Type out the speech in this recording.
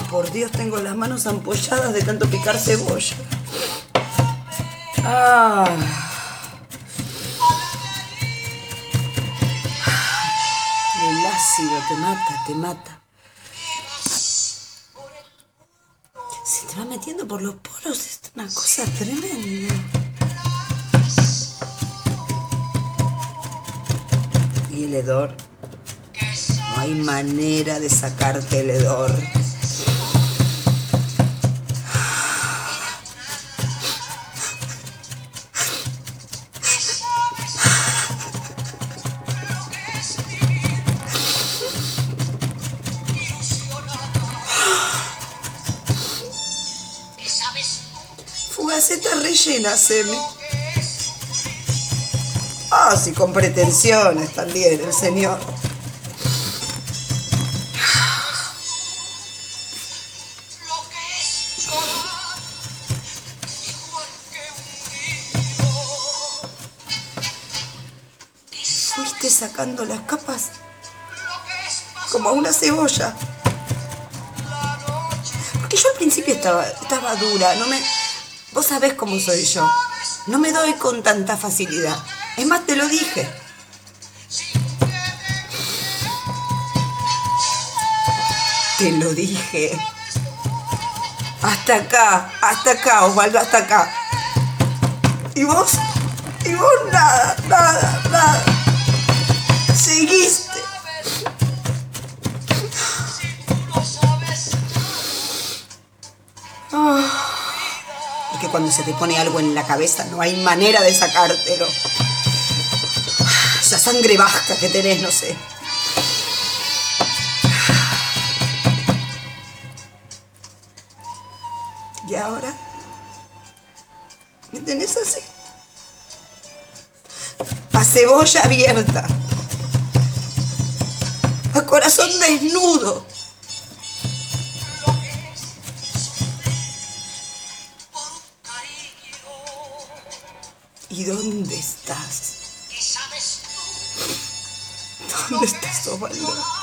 por Dios, tengo las manos ampolladas de tanto picar cebolla. Ah. El ácido te mata, te mata. Se te va metiendo por los poros, es una cosa tremenda. Y el hedor. No hay manera de sacarte el hedor. Fugaceta rellena, Semi. Ah, sí, con pretensiones también, el señor. Fuiste sacando las capas como una cebolla. Porque yo al principio estaba, estaba dura, no me. Vos sabés cómo soy yo. No me doy con tanta facilidad. Es más, te lo dije. Te lo dije. Hasta acá, hasta acá, Osvaldo, hasta acá. Y vos, y vos nada, nada, cuando se te pone algo en la cabeza no hay manera de sacártelo. Esa sangre vasca que tenés, no sé. Y ahora me tenés así. A cebolla abierta. A corazón desnudo. ¿Y dónde estás? ¿Dónde estás, Osvaldo?